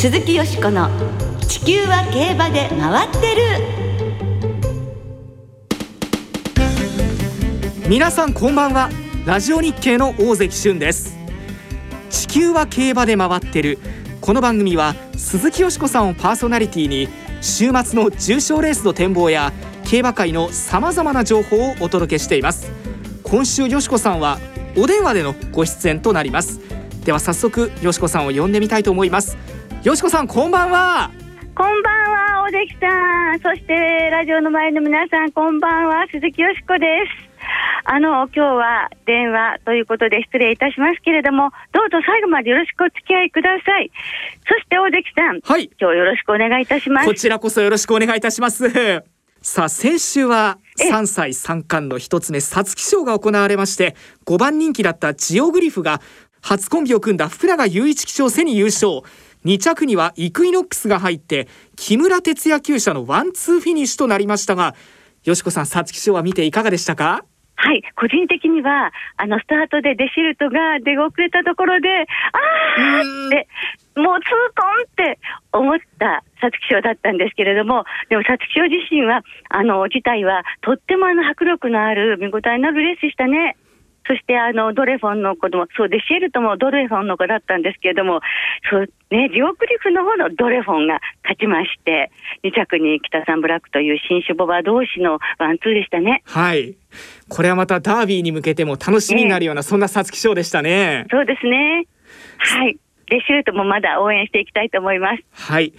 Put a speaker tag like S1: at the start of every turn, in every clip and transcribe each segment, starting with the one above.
S1: 鈴木よしこの「地球は競馬で回ってる」
S2: 皆さんこんばんは。ラジオ日経の大関俊です。地球は競馬で回ってる。この番組は鈴木よしこさんをパーソナリティに週末の重賞レースの展望や競馬界のさまざまな情報をお届けしています。今週よしこさんはお電話でのご出演となります。では早速よしこさんを呼んでみたいと思います。よしこさんこんばんは。
S3: こんばんは大関さん。そしてラジオの前の皆さんこんばんは鈴木よしこです。あの今日は電話ということで失礼いたしますけれどもどうぞ最後までよろしくお付き合いください。そして大関さん
S2: はい。
S3: 今日よろしくお願いいたします。
S2: こちらこそよろしくお願いいたします。さあ先週は3歳3冠の一つ目皐月賞が行われまして5番人気だったジオグリフが初コンビを組んだ福永祐一騎手を背に優勝2着にはイクイノックスが入って木村哲也厩舎のワンツーフィニッシュとなりましたがよしこさん皐月賞は見ていかがでしたか？
S3: はい、個人的には、あの、スタートでデシエルトが出遅れたところで、あーって、もう痛恨って思った皐月賞だったんですけれども、でも皐月賞自身は、あの、自体は、とってもあの、迫力のある見応えのあるレースでしたね。そしてあのドレフォンの子供、そうでシェルトもドレフォンの子だったんですけれども、そうね、ジオクリフの方のドレフォンが勝ちまして、2着に北サンブラックという新種ボバ同士のワンツーでしたね。
S2: はいこれはまたダービーに向けても楽しみになるような、そんな皐月賞でしたね
S3: そうですね。はい。で、シュートもまだ応援していきたいと思います。
S2: はい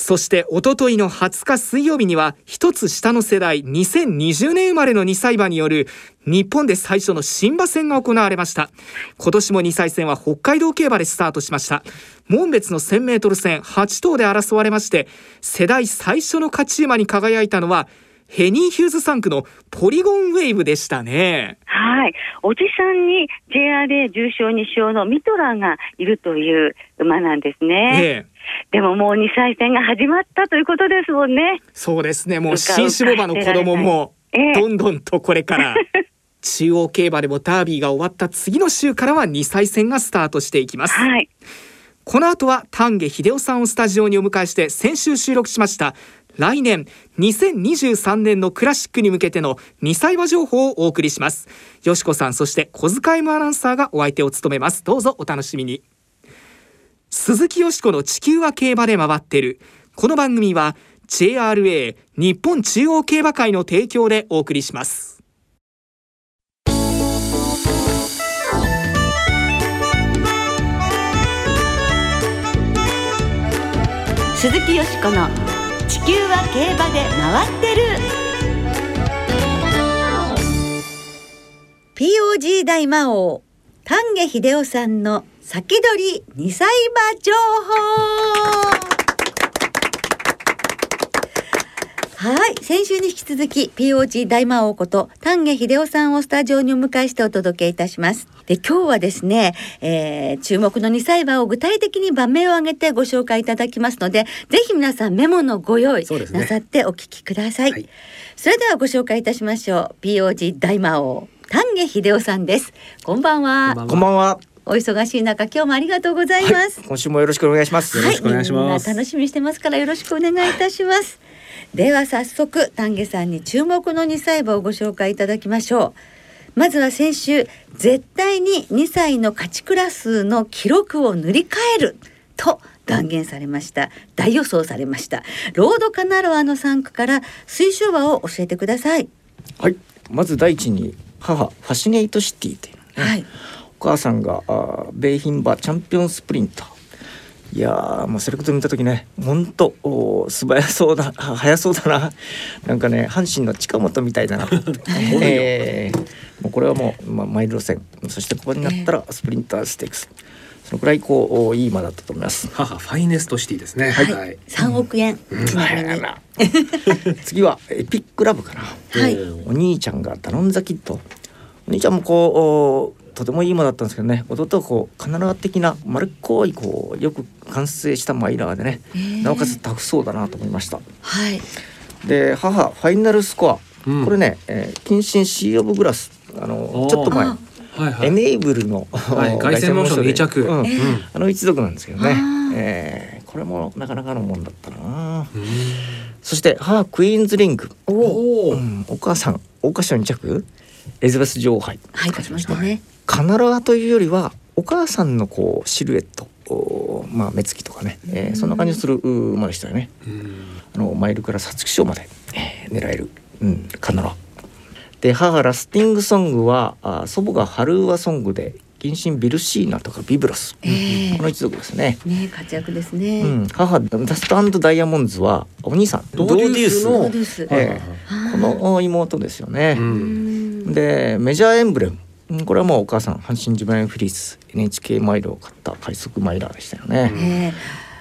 S2: そしておとといの20日水曜日には一つ下の世代2020年生まれの2歳馬による日本で最初の新馬戦が行われました。今年も2歳戦は北海道競馬でスタートしました。門別の 1000m 戦8頭で争われまして世代最初の勝ち馬に輝いたのはヘニー・ヒューズ3区のポリゴンウェーブでしたね
S3: はい。おじさんに JRA 重賞2勝のミトラーがいるという馬なんですね。
S2: ええ
S3: でももう2歳戦が始まったということですもんね。
S2: そうですねもう新種馬の子供も
S3: ええ
S2: どんどんとこれから中央競馬でもダービーが終わった次の週からは2歳戦がスタートしていきます、
S3: はい。
S2: この後は丹下秀夫さんをスタジオにお迎えして先週収録しました来年2023年のクラシックに向けての2歳馬情報をお送りします。よしこさんそして小塚 M アナウンサーがお相手を務めます。どうぞお楽しみに。鈴木よしこの地球は競馬で回ってる。この番組は JRA 日本中央競馬会の提供でお送りします。
S1: 鈴木よしこの「地球は競馬で回ってる」
S4: POG 大魔王丹下秀夫さんの先取り2歳馬情報。はい先週に引き続き POG 大魔王こと丹下秀夫さんをスタジオにお迎えしてお届けいたします。で今日はですね、えー注目の2歳馬を具体的に場面を挙げてご紹介いただきますのでぜひ皆さんメモのご用意なさってお聞きください、
S5: はい。
S4: それではご紹介いたしましょう。POG 大魔王丹下秀夫さんです。こんばんは。
S5: こんばんは。
S4: お忙しい中今日もありがとうございます、
S5: 今週もよろしくお願いします。
S4: はい。
S5: よろしくお願いします。
S4: みんな楽しみにしてますからよろしくお願いいたします。では早速丹下さんに注目の2歳馬をご紹介いただきましょうまずは先週絶対に2歳の勝ちクラスの記録を塗り替えると断言されました。大予想されました。ロードカナロアの3区から推奨馬を教えてください。
S5: はい。まず第一に母ファシネイトシティというのね、
S4: はい。
S5: お母さんがあー米牝馬チャンピオンスプリント。いやーもうセレクト見た時ね本当おー素早そうだあ速そうだな。なんかね阪神の近本みたいだなえーもうこれはもう、まあ、マイル路線。そしてここになったらスプリンターステークス。そのくらいこうおいい馬だったと思います。
S6: 母ファイネストシティですね。
S4: はい、
S6: はい。
S4: 3億円、ちなみに。
S5: な。次はエピックラブかな。
S4: はい。
S5: お兄ちゃんがダノンザキッドお兄ちゃんもこうおとてもいい馬だったんですけどね。弟はこうカナダ的な丸っこいこうよく完成したマイラーでね。なおかつタフそうだなと思いました。
S4: はい。
S5: で母ファイナルスコア、
S6: うん。
S5: これね、えー、近親シー・オブ・グラスあのちょっと前。
S4: あ
S6: はいはい。
S5: エネイブルの、
S6: はい。凱旋門賞の二着。
S5: うん。
S4: ええ。
S5: あの一族なんですけどね。えーこれもなかなかのもんだったな。そして母クイーンズリング、
S4: お
S6: おお、
S5: うん、お母さん桜花賞2着。エリザベス女王杯。
S4: はい勝ちましたね。
S5: カナロアというよりはお母さんのこうシルエット。おまあ目つきとかね、えーそんな感じするう馬でしたよね。
S6: うん。
S5: あのマイルから皐月賞まで、えー狙える、うん、カナロアで母ラスティングソングはあ祖母が春ワソングで謹慎ビルシーナとかビブラス、
S4: ええ。
S5: この一族ですね。
S4: ね活躍ですね、
S5: うん、母ダストダイヤモンズはお兄さん。
S6: ドーデュースの。
S5: ええ。
S6: はいはいはい。
S5: この妹ですよね、でメジャーエンブレム。うんこれはもうお母さん阪神ジュバインフリース NHK マイルを買った快速マイラーでしたよね、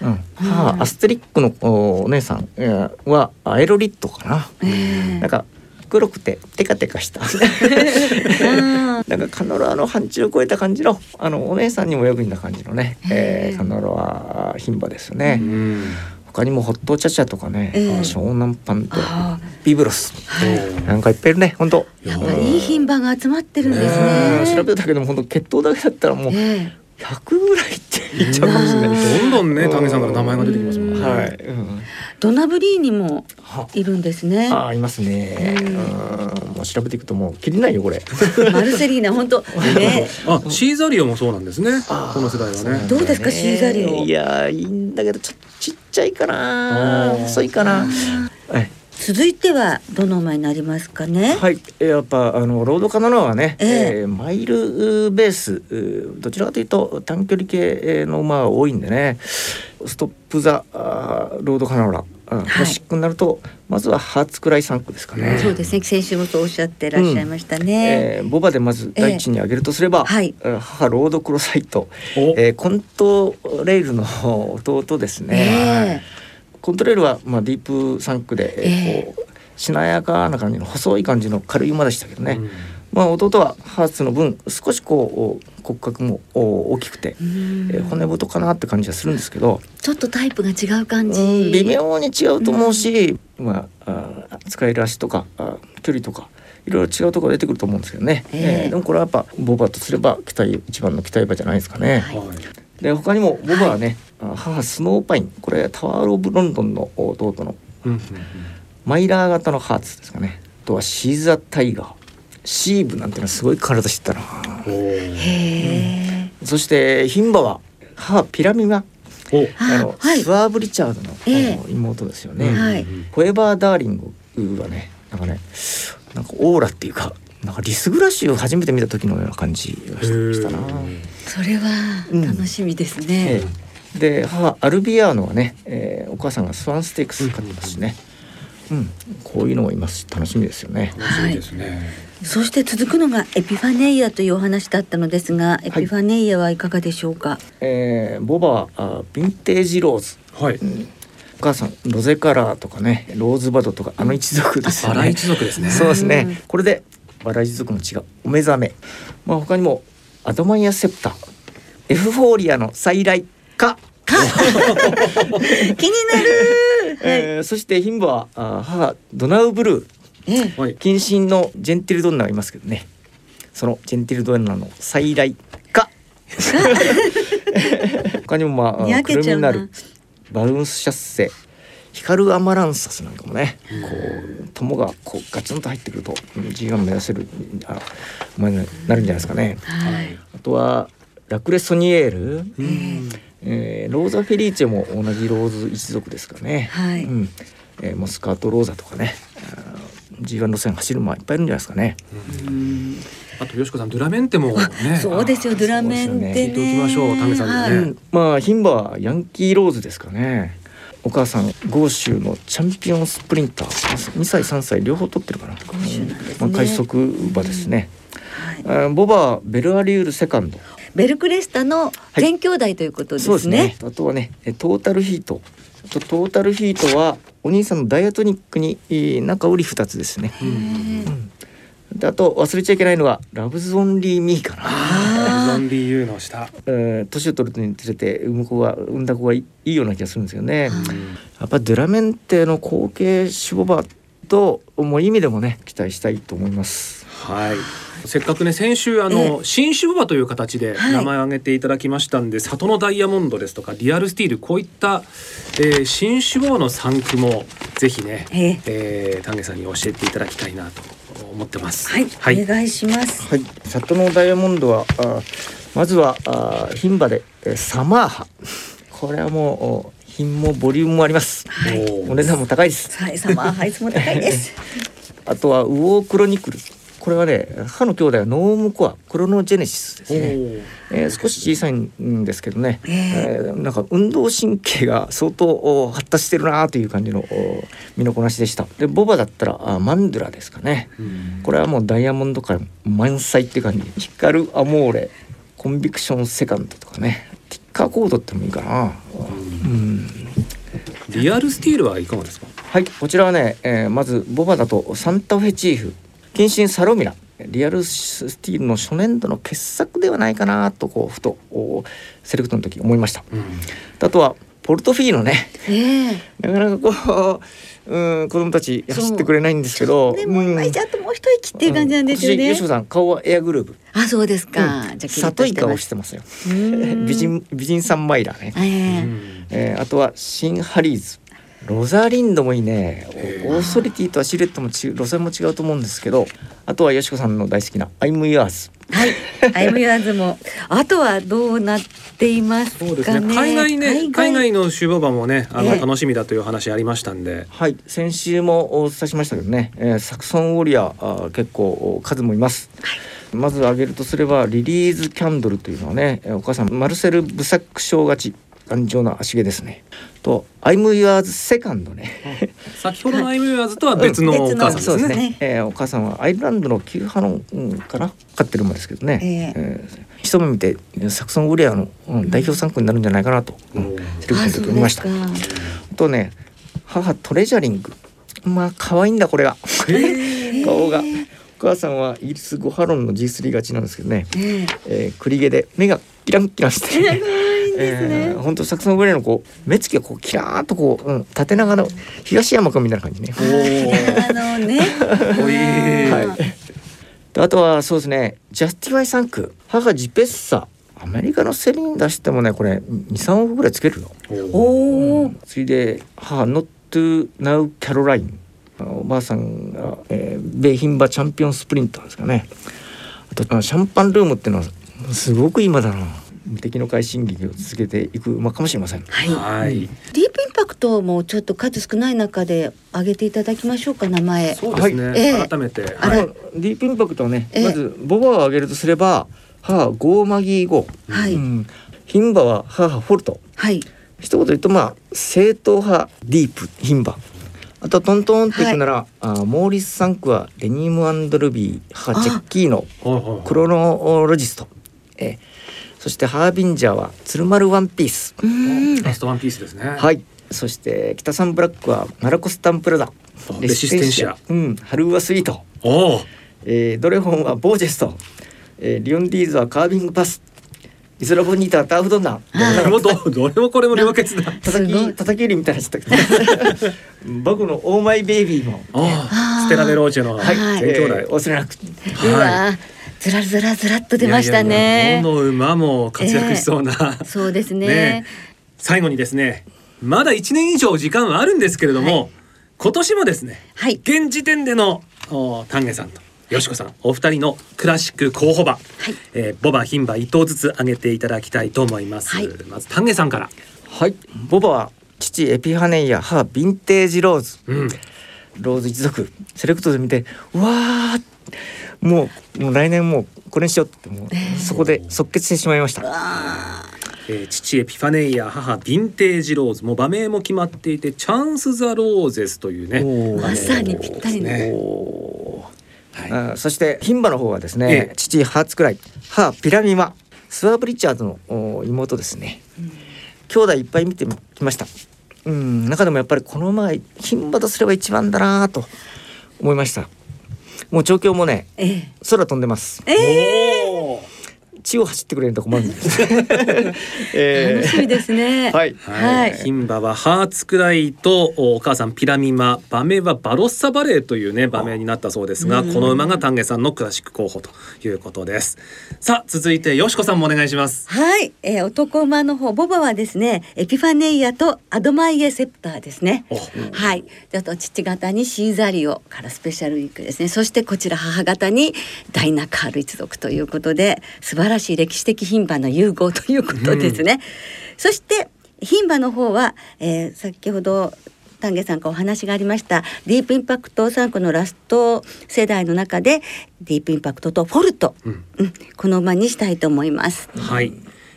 S4: え
S5: うん。母アステリックのおお姉さんえーはアエロリットかな、
S4: ええ。
S5: なんか黒くてテカテカした。
S4: あ
S5: なんかカノロアの範疇を超えた感じのあのお姉さんにもよく似た感じのね、え
S4: へー。
S5: ーカノロア牝馬ですよね、
S6: うん。
S5: 他にもホットチャチャとかね、
S4: ええ。
S5: 湘南パンと
S4: あ
S5: ビブロス。
S4: はい。
S5: なんかいっぱいいるね本当
S4: やっぱりいい牝馬が集まってるんです
S5: うん。
S4: ね。
S5: 調べたけども本当血統だけだったらもう
S4: え
S5: 100ぐらいって言っちゃうかもしれない。
S6: どんどんね丹下さんから名前が出てきますもんね。
S5: はい、うん、
S4: えドナブリーニも
S5: はい
S4: るんですね。
S5: ああいますね。もう調べていくともう切りないよこれ。
S4: マルセリーナ本当 ね。
S6: あシーザリオもそうなんですね。この世代はね。
S4: どうですかシーザリオ
S5: いやいいんだけどちょっとちっちゃいかな細いかな。はい
S4: 続いてはどの馬になりますかね？
S5: はい、やっぱあのロードカナロアはね、
S4: ええ
S5: えーマイルベースうどちらかというと短距離系の馬が多いんでねストップ・ザ・ロードカナロアあクラシックになると、まずはハーツクライ3区ですかね。
S4: そうですね。先週もそうおっしゃってらっしゃいましたね。
S5: えーボバでまず第一に挙げるとすれば、
S4: はい。
S5: えー母ロードクロサイト、
S6: お。
S5: えーコントレイルの弟ですね。
S4: え
S5: コントレイルはまあディープ3区で、えー。こうしなやかな感じの細い感じの軽い馬でしたけどね。
S6: うん
S5: まあ弟はハーツの分少しこう骨格もお大きくて、
S4: え
S5: ー骨太かなって感じはするんですけど、
S4: ちょっとタイプが違う感じ。
S5: うん微妙に違うと思うし、まああー使える足とかあ距離とかいろいろ違うところ出てくると思うんですけどね、
S4: ええ。
S5: えーでもこれはやっぱボバとすれば期待一番の期待馬じゃないですかね。
S4: はい。
S6: はい。
S5: で他にもボバはね、あ母スノーパイン。これタワー・オブ・ロンドンの弟の
S6: うんうん。
S5: マイラー型のハーツですかね。あとはシーザー・タイガーシーブなんてのはすごい体してたな
S6: うん。お
S4: へえ。
S5: そして牝馬は母ピラミマ
S6: お。
S5: あの、
S4: はい
S5: スワーブ・リチャードの、
S4: ええ
S5: あの妹ですよね。
S6: うん
S4: はい
S6: うん
S5: フォエバーダーリングはねなんかねなんかオーラっていうかなんかリスグラッシュを初めて見た時のような感じがしたな。
S4: それは楽しみですね。
S5: ええで母アルビアーノはね、えーお母さんがスワンステークス買ってますしね、うんこういうのもいますし楽しみですよね。
S6: 楽しみですね。
S4: そして続くのがエピファネイアというお話だったのですが、エピファネイアはいかがでしょうか？
S5: えーボバはあヴィンテージローズ
S6: はい。
S5: お母さんロゼカラーとかねローズバドとかあの一族ですよね。
S6: バラ一族ですね。
S5: そうです
S4: うん
S5: ね。これでバラ一族の血がお目覚め。まあ他にもアドマイアセプター、エフフォーリアの再来か。
S4: 気になる。はい。
S5: えーそして牝馬はあ母ドナウブルー
S4: ええ
S6: はい。
S5: 近親のジェンティルドンナがいますけどね。そのジェンティルドンナの再来か。他にもまあクルミナルバウンスシャッセ光るアマランサスなんかもね、こう友がこうガツンと入ってくると G1 目指せるあ馬になるんじゃないですかね。
S4: はい。
S5: あとはラクレソニエール、
S6: うん。
S5: えーローザ・フェリーチェも同じローズ一族ですかね。
S4: はい
S5: うんえーモスカート・ローザとかね G1 路線走る馬いっぱいいるんじゃないですかね。
S4: うん
S6: あとよしこさんドゥラメンテもね。
S4: そうですよ、ドゥラメンテね。
S6: 聞いておきましょうタメさんにね
S5: まあ牝馬はヤンキーローズですかね。お母さん豪州のチャンピオンスプリンター2歳3歳両方取ってるかな。
S4: 豪州なんですね
S5: まあ、快速馬ですね。ボバはベルアリュールセカンド。
S4: ベルクレスタの全兄弟ということです
S5: そうですね
S4: ね。。
S5: あとはね、えトータルヒート。トータルヒートはお兄さんのダイアトニックにえー中売り二つですね。あと忘れちゃいけないのはラブズオンリーミーかな。
S6: ゾンリーユーの下。
S5: えー年を取るにつれて産む子が産んだ子がいいような気がするんですよね。
S6: うん
S5: やっぱドゥラメンテの後継種ボバともう意味でもね期待したいと思います。
S6: はい。とせっかくね先週あの、
S4: え
S6: 新種馬という形で
S4: はい。
S6: 名前を挙げていただきましたんで、里のダイヤモンドですとかリアルスティールこういった、えー、新種馬の産区もぜひね、
S4: ええ。
S6: えー丹下さんに教えていただきたいなと思ってます。
S4: はい、
S6: はい。
S4: お願いします。
S5: はい、里のダイヤモンドはあまずはあ牝馬でえーサマーハ。これはもうお品もボリュームもあります、
S4: はい。
S6: お
S5: 値段も高いです。
S4: はい、サマーハイツも高いです。
S5: あとはウオークロニクルこれはね母の兄弟はノームコアクロノジェネシスですね、えー少し小さいんですけどね、
S4: え
S5: えーなんか運動神経が相当お発達してるなという感じのお身のこなしでした。でボバだったらあマンドゥラですかね。
S6: うん。
S5: これはもうダイヤモンド界満載って感じ。光るアモーレコンビクションセカンドとかね。ティッカーコードってのもいいかな。うん。
S6: リアルスティールはいかがですか？
S5: はいこちらはね、えーまずボバだとサンタフェチーフ謹慎サロミラリアルスティールの初年度の傑作ではないかなとこうふとおセレクトの時思いました。
S6: うん。
S5: あとはポルトフィーノね
S4: ええ。
S5: なかなかこううん子供たち走ってくれないんですけど
S4: でも今じゃあともう一息っていう感じなんですよね。
S5: うん。吉。子さん顔はエアグルーブ。
S4: あ、そうですか。
S5: うん。
S4: じゃあ
S5: 里い顔してますよ。美人美人さんマイラーね、
S4: ええ。
S6: うん。
S5: えーあとはシンハリーズロザリンドもいいねオーソリティとはシルエットもち路線も違うと思うんですけどあとはよしこさんの大好きなアイムイヤーズ
S4: はい。アイムヤーズも。あとはどうなっていますかね。
S6: そうですね。海外ね、海外の種馬場もね、あの、
S4: ええ
S6: 楽しみだという話ありましたんで。
S5: はい先週もお伝えしましたけどね、えーサクソンウォリアーあー結構数もいます、まず挙げるとすればリリーズキャンドルというのはねえーお母さんマルセル・ブサック賞勝ち頑丈な芦毛ですねとアイム・ユアーズ・セカンドね。
S6: 先ほどのアイムユアーズとは別のお母さんですね。
S5: そうですね、えーお母さんはアイルランドの旧派の、うん、かな飼ってる馬ですけどね、
S4: え
S5: えー一目見てサクソンウォリアーの、うん代表産駒になるんじゃないかなと、うん
S6: うん。
S5: セレクトの時思いました。
S4: あ
S5: とね母トレジャリング。まあ可愛いんだこれが。顔が。お母さんはイギリス5ハロンの G3 勝ちなんですけどね、
S4: ええ
S5: えー、栗毛で目がキランキランして
S4: ですね。
S5: えー、ほんとサクソンウォリアーのこう目つきがこうキラーっとこう、うん、縦長の東山君みたいな感じね。
S6: おー
S4: あのね。
S5: はいであとはそうですねジャスティファイ産駒母ジペッサアメリカのセリに出してもねこれ23億ぐらいつけるよ。
S4: おお。
S5: ついで母ノットゥナウキャロラインおばあさんが、えー、米牝馬チャンピオンスプリンターですかねあとシャンパンルームっていうのはすごく今だな無敵の快進撃を続けていく馬かもしれません。
S4: はい。
S6: はい。
S4: ディープインパクトもちょっと数少ない中で挙げていただきましょうか名前。
S6: そうですね。
S4: はい。ええ。
S6: 改めて。はい。
S5: ディープインパクトはね、
S4: ええ。
S5: まずボバを挙げるとすれば母ゴーマギーゴー、
S4: はい、
S5: うん、牝馬は母フォルト。
S4: はい。
S5: 一言で言うとまあ正統派ディープ牝馬。あとトントンっていくなら、あモーリス・サンクはデニムルビー母チェッキーの
S6: はいはい。
S5: クロノロジスト、ええそしてハービンジャーは鶴丸ワンピース、
S6: ラストワンピースですね。
S5: はい。そして北サンブラックはナラコスタンプラダ
S6: レシステンシア。
S5: うん。ハルーワスイート。
S6: おお。
S5: えードレフォンはボージェスト、えーリオンディーズはカービングパス。イゾラボニータはターフドンナ
S6: どれもど。どれもこれも両決だ。
S5: 叩き叩き売りみたいな人 僕のオーマイベイビーも。
S6: ステラベローチェの
S5: はい、
S4: はい。
S6: 全兄弟。
S5: えー忘れなく。
S4: うわーずらずらずらっと出ました
S6: いやいやいや
S4: ね
S6: どの馬も活躍しそうな。
S4: そうですね。
S6: ね。最後にですね、まだ1年以上時間はあるんですけれども、今年もですね、
S4: はい。
S6: 現時点でのお丹下さんとよしこさんお二人のクラシック候補馬、
S4: はい。
S6: えーボバ牝馬一頭ずつ挙げていただきたいと思います。
S4: はい。
S6: まず丹下さんから。
S5: はい。ボバは父エピファネイア母ヴィンテージローズ。
S6: うん。
S5: ローズ一族セレクトで見てうわーもうもう来年もうこれにしようってもうそこで即決してしまいました。
S6: えー父エピファネイア母ヴィンテージローズ。もう馬名も決まっていてチャンス・ザ・ローゼスというね
S4: まさにぴったりの。
S6: ね。はい。
S5: あそして牝馬の方はですね、
S6: ええ。
S5: 父ハーツクライ母ピラミマスワーブ・リチャードのお妹ですね、兄弟いっぱい見てきました。うん中でもやっぱりこの馬が牝馬とすれば一番だなと思いましたもう調教もね
S4: ええ。
S5: 空飛んでます。
S4: え
S6: ー
S5: 地を走ってくれると困るんです。え
S4: 楽しみですね。
S5: はい。
S4: はい。
S6: 牝馬はハーツクライとおお母さんピラミマ馬名はバロッサバレーというね馬名になったそうですがこの馬が丹下さんのクラシック候補ということです。さあ続いてよしこさんもお願いします。
S4: はい、えー、男馬の方ボバはですねエピファネイアとアドマイエセプターですね。
S6: お。
S4: はい。であと父方にシーザリオからスペシャルウィークですね。そしてこちら母方にダイナカール一族ということで素晴らしい歴史的牝馬の融合ということですね、そして牝馬の方は、えー、先ほど丹下さんからお話がありましたディープインパクト3区のラスト世代の中でディープインパクトとフォルト、
S6: うん。
S4: うん、この馬にしたいと思います。
S6: はい、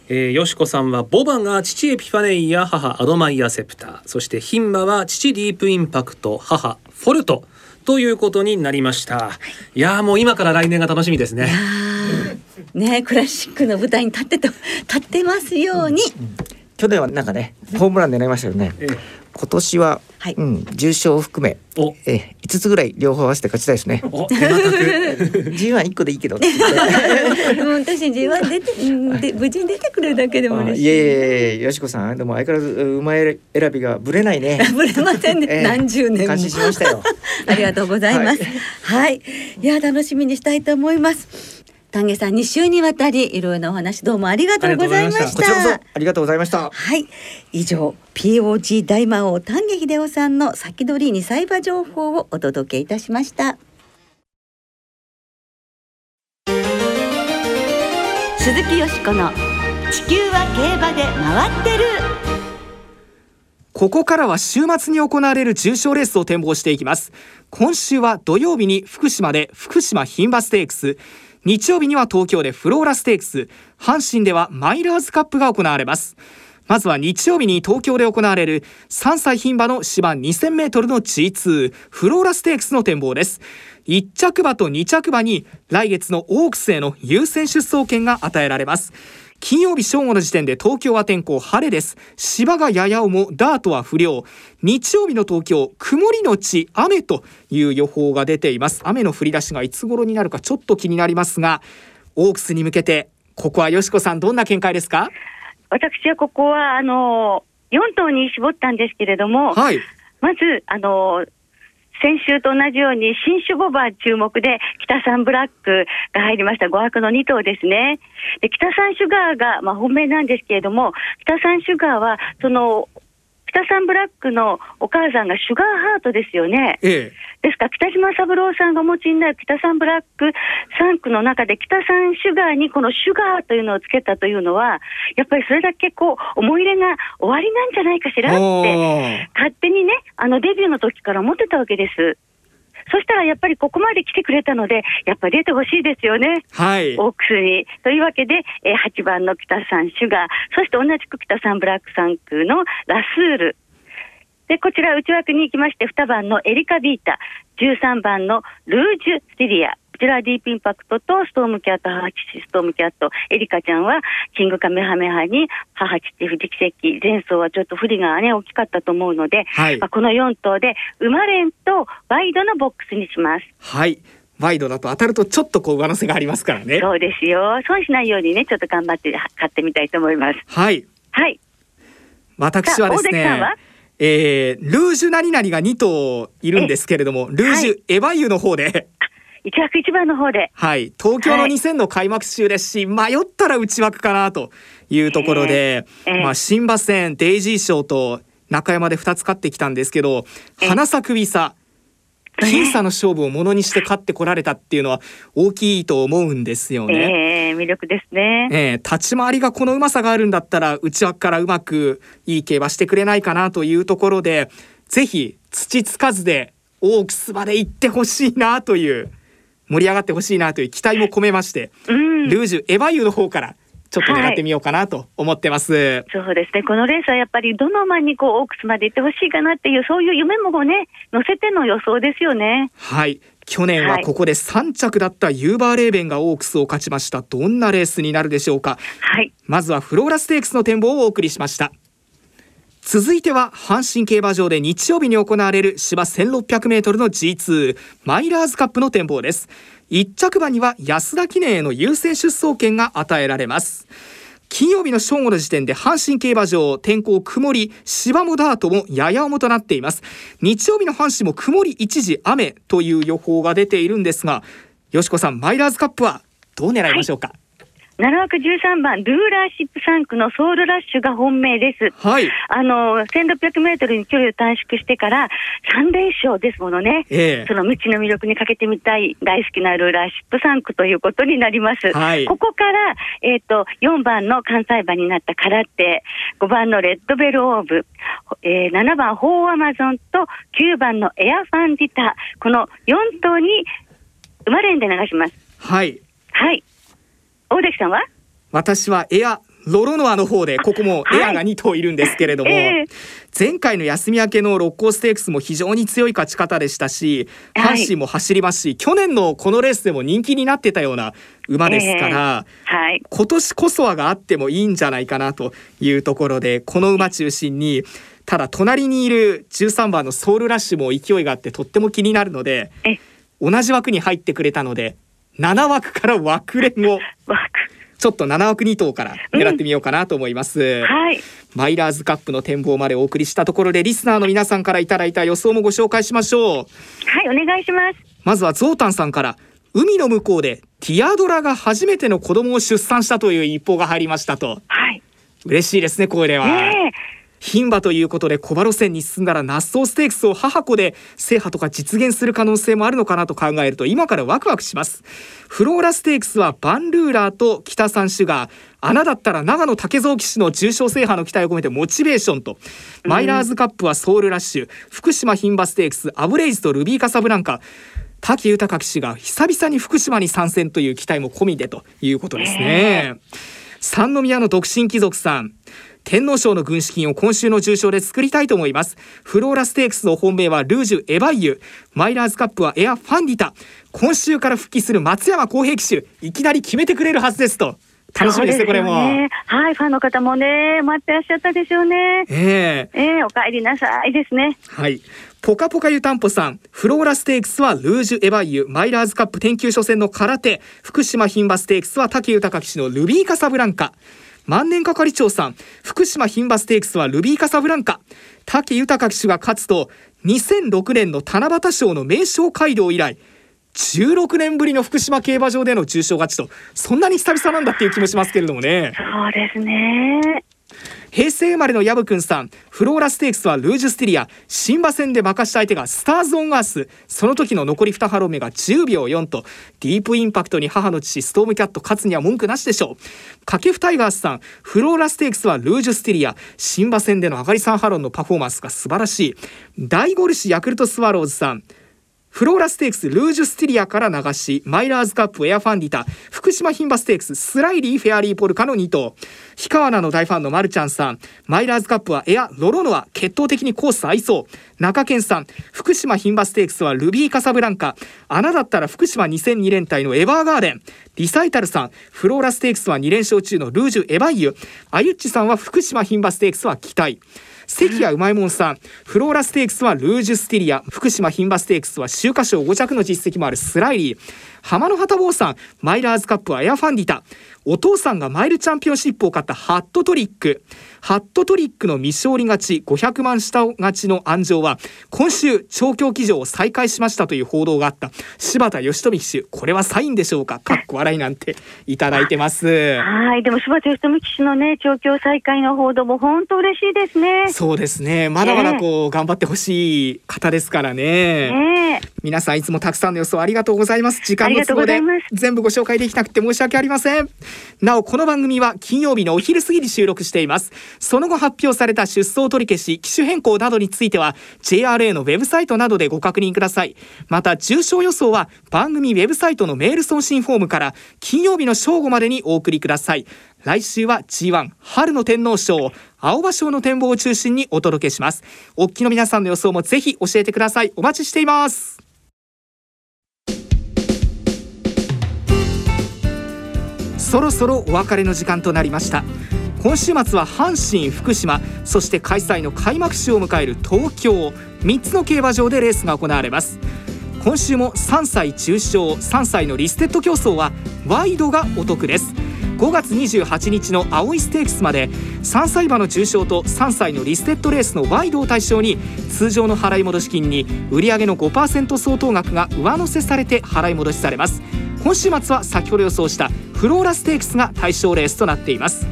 S6: えー、よしこさんはボバが父エピファネイア母アドマイアセプター。そして牝馬は父ディープインパクト母フォルトということになりました、い、やーもう今から来年が楽しみですね。
S4: ねクラシックの舞台に立ってと立ってますように、
S5: 去年はなんかねホームラン狙いましたよね。
S6: え
S5: 今年は、
S4: はい
S5: うん重賞を含め
S6: お
S5: え五つぐらい両方合わせて勝ちたいですね。
S6: お手堅く
S5: G1 一個でいいけど
S4: 私 G1 出てうんで無事に出てくれるだけでも
S5: あ
S4: 嬉しい。
S5: いえいえいえよしこさんでも相変わらず馬選びがぶれないね。
S4: ぶれませんね、
S5: ええ
S4: 何十年も
S5: 感心しましたよ。
S4: ありがとうございます。
S5: は
S4: はい、い、や楽しみにしたいと思います。丹下さん2週にわたりいろいろなお話どうもありがとうございまし
S6: ありがとうございま
S5: こちらこそ
S4: た。
S5: ありがとうございました。
S4: はい、以上 POG 大魔王丹下秀夫さんの先取りにサイバー情報をお届けいたしました。
S1: 鈴木よしこの地球は競馬で回ってる
S2: ここからは週末に行われる重賞レースを展望していきます今週は土曜日に福島で福島牝馬ステークス日曜日には東京でフローラステークス。阪神ではマイラーズカップが行われます。まずは日曜日に東京で行われる3歳牝馬の芝 2000m の G2 フローラステークスの展望です。1着馬と2着馬に来月のオークスへの優先出走権が与えられます。金曜日正午の時点で東京は天候晴れです。芝がやや重ダートは不良。日曜日の東京曇りのち雨という予報が出ています。雨の降り出しがいつ頃になるかちょっと気になりますがオークスに向けてここはよしこさんどんな見解ですか？
S3: 私はここは、あの、4頭に絞ったんですけれども、
S2: はい。
S3: まず、あの、先週と同じように新種ボバー注目で北サンブラックが入りました5枠の2頭ですね。で、北サンシュガーが、まあ、本命なんですけれども、北サンシュガーは、その、北サンブラックのお母さんがシュガーハートですよね。
S2: ええ
S3: ですから、北島三郎さんがお持ちになる北サンブラック3区の中で、北サンシュガーにこのシュガーというのをつけたというのは、やっぱりそれだけこう、思い入れが終わりなんじゃないかしらって、勝手にね、あのデビューの時から思ってたわけです。そしたらやっぱりここまで来てくれたので、やっぱり出てほしいですよね。
S2: はい
S3: オークスに。というわけで、えー8番の北サンシュガー、そして同じく北サンブラック3区のラスール。で、こちら内枠に行きまして、2番のエリカビータ、13番のルージュ・スティリア。こちらはディープインパクトとストームキャット、母父ストームキャット、エリカちゃんはキングカメハメハに母父富士奇跡、前走はちょっと不利がね、大きかったと思うので、
S2: はい
S3: まあ、この4頭で、生まれんとワイドのボックスにします。
S2: はいワイドだと当たるとちょっとこう上乗せがありますからね
S3: そうですよ。損しないようにね、ちょっと頑張って買ってみたいと思います。
S2: はい
S3: はい。
S2: 私はですねえー、ルージュ何々が2頭いるんですけれどもルージュ、エヴァイユの方で。
S3: 一枠一番の方で。
S2: はい、東京の
S3: はい
S2: 2000の開幕週ですし、迷ったら内枠かなというところで、
S3: ええ
S2: まあ、新馬戦デイジー賞と中山で2つ勝ってきたんですけど
S3: ええ
S2: 花咲くびさ僅差の勝負をものにして勝ってこられたっていうのは大きいと思うんですよね。
S3: えー、魅力ですね。
S2: ええ立ち回りがこのうまさがあるんだったら内枠からうまくいい競馬してくれないかなというところでぜひ土つかずでオークスまで行ってほしいなという盛り上がってほしいなという期待も込めまして、
S3: うん。
S2: ルージュエヴァユの方からちょっと狙ってみようかなと思ってます。
S3: そうですね。このレースはやっぱりどの馬にこうオークスまで行ってほしいかなっていう、そういう夢もね、乗せての予想ですよね。
S2: はい去年はここで3着だったユーバーレーベンがオークスを勝ちましたどんなレースになるでしょうか
S3: はい。
S2: まずはフローラステークスの展望をお送りしました続いては阪神競馬場で日曜日に行われる芝 1600m の G2 マイラーズカップの展望です。1着馬には安田記念への優先出走権が与えられます。金曜日の正午の時点で阪神競馬場天候曇り芝もダートもやや重となっています。日曜日の阪神も曇り一時雨という予報が出ているんですがよしこさんマイラーズカップはどう狙いましょうか、はい
S3: 7枠13番、ルーラーシップ3区のソウルラッシュが本命です。
S2: はい。
S3: あの、1600メートルに距離を短縮してから3連勝ですものね。
S2: ええ、
S3: その道の魅力にかけてみたい大好きなルーラーシップ3区ということになります。
S2: はい。
S3: ここから、えっ、ー、と、4番の関西馬になった空手、5番のレッドベルオーブ、えー、7番ホーアマゾンと9番のエアファンディタ、この4頭に生まれんで流します。
S2: はい。
S3: はい。大関さんは？
S2: 私はエアロロノアの方でここもエアが2頭いるんですけれども、はいえ。ー、前回の休み明けの六甲ステークスも非常に強い勝ち方でしたし阪神も走りますし、はい、去年のこのレースでも人気になってたような馬ですから、
S3: えーはい、
S2: 今年こそはがあってもいいんじゃないかなというところでこの馬中心にただ隣にいる13番のソウルラッシュも勢いがあってとっても気になるので同じ枠に入ってくれたので7枠から枠連を。ちょっと7枠2頭から狙ってみようかなと思います、
S3: うん、はい、
S2: マイラーズカップの展望までお送りしたところでリスナーの皆さんからいただいた予想もご紹介しましょう。はい
S3: お願いします。
S2: まずはゾウタンさんから海の向こうでティアドラが初めての子供を出産したという一報が入りましたと。
S3: はい。
S2: 嬉しいですねこれは、
S3: ね
S2: 牝馬ということで小馬路線に進んだらナッソーステークスを母子で制覇とか実現する可能性もあるのかなと考えると今からワクワクします。フローラステークスはバンルーラーと北三シュガー穴だったら長野竹蔵騎士の重賞制覇の期待を込めてモチベーションと、マイラーズカップはソウルラッシュ福島牝馬ステークスアブレイズとルビーカサブランカ。滝豊騎士が久々に福島に参戦という期待も込みでということですね、え。ー、三宮の独身貴族さん天皇賞の軍資金を今週の重賞で作りたいと思いますフローラステークスの本命はルージュエバイユマイラーズカップはエアファンディタ今週から復帰する松山公平騎手いきなり決めてくれるはずですと楽しみですね、これも。
S3: はい、ファンの方もね、待ってらっしゃったでしょうね。
S2: え
S3: えー、えー、お帰りなさいですね。
S2: はい。ポカポカ湯たんぽさん、フローラステークスはルージュエバイユ、マイラーズカップ天球初戦の空手、福島牝馬ステークスは武豊騎士のルビーカサブランカ。万年係長さん福島牝馬ステークスはルビーカサブランカ。武豊騎手が勝つと2006年の七夕賞の名称街道以来16年ぶりの福島競馬場での重賞勝ちとそんなに久々なんだっていう気もしますけれどもね。
S3: そうですね。
S2: 平成生まれのヤブくんさん。フローラステークスはルージュステリア。新馬戦で負かした相手がスターズ・オン・アース。その時の残り2ハロ目が10秒4と。ディープインパクトに母の父ストームキャット勝つには文句なしでしょう。掛布タイガースさん。フローラステークスはルージュステリア。新馬戦での上がり3ハロンのパフォーマンスが素晴らしい。大ゴルシヤクルトスワローズさん。フローラステークスルージュスティリアから流しマイラーズカップエアファンディタ福島牝馬ステークススライリーフェアリーポルカの2頭氷川名の大ファンのマルちゃんさんマイラーズカップはエアロロノア決闘的にコース合いそう。中堅さん福島牝馬ステークスはルビーカサブランカ。穴だったら福島2002連隊のエバーガーデン。リサイタルさんフローラステークスは2連勝中のルージュエバイユ。アユッチさんは福島牝馬ステークスは期待。関谷うまいもんさん。フローラステークスはルージュスティリア。福島牝馬ステークスは秋華賞5着の実績もあるスライリー。浜の旗坊さん。マイラーズカップはエアファンディタ。お父さんがマイルチャンピオンシップを勝ったハットトリック。ハットトリックの未勝利勝ち。500万下勝ちの安城は今週調教騎乗を再開しましたという報道があった。柴田義富騎手。これはサインでしょうか？かっこ笑いなんて。いただいてます。
S3: はい。でも柴田義富騎手のね調教再開の報道も本当嬉しいですね。
S2: そうですね。まだまだこう、頑張ってほしい方ですからね。
S3: ね。
S2: 皆さんいつもたくさんの予想ありがとうございます。時間の都合で全部ご紹介できなくて申し訳ありません。なおこの番組は金曜日のお昼過ぎに収録しています。その後発表された出走取り消し機種変更などについては JRA のウェブサイトなどでご確認ください。また重症予想は番組ウェブサイトのメール送信フォームから金曜日の正午までにお送りください。来週は G1 春の天皇賞青葉賞の展望を中心にお届けします。おっきの皆さんの予想もぜひ教えてください。お待ちしています。そろそろお別れの時間となりました。今週末は阪神福島そして開催の開幕週を迎える東京3つの競馬場でレースが行われます。今週も3歳中小3歳のリステッド競争はワイドがお得です。5月28日の青いステークスまで3歳馬の重賞と3歳のリステッドレースのワイドを対象に通常の払い戻し金に売上の5%相当額が上乗せされて払い戻しされます。今週末は先ほど予想したフローラステークスが対象レースとなっています。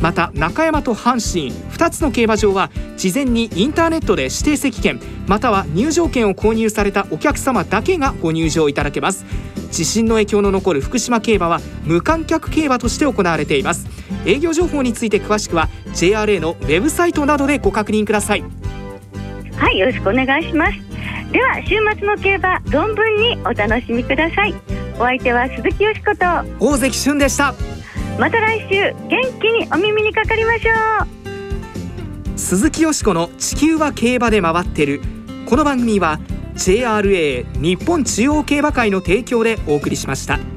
S2: また中山と阪神2つの競馬場は事前にインターネットで指定席券または入場券を購入されたお客様だけがご入場いただけます。地震の影響の残る福島競馬は無観客競馬として行われています。営業情報について詳しくは JRA のウェブサイトなどでご確認ください。
S3: はいよろしくお願いします。では週末の競馬存分にお楽しみください。お相手は鈴木よしこと。
S2: 大関俊でした。
S3: また来週元気にお耳にかかりましょ
S2: う。鈴木よしこの地球は競馬で回ってる。この番組は JRA 日本中央競馬会の提供でお送りしました。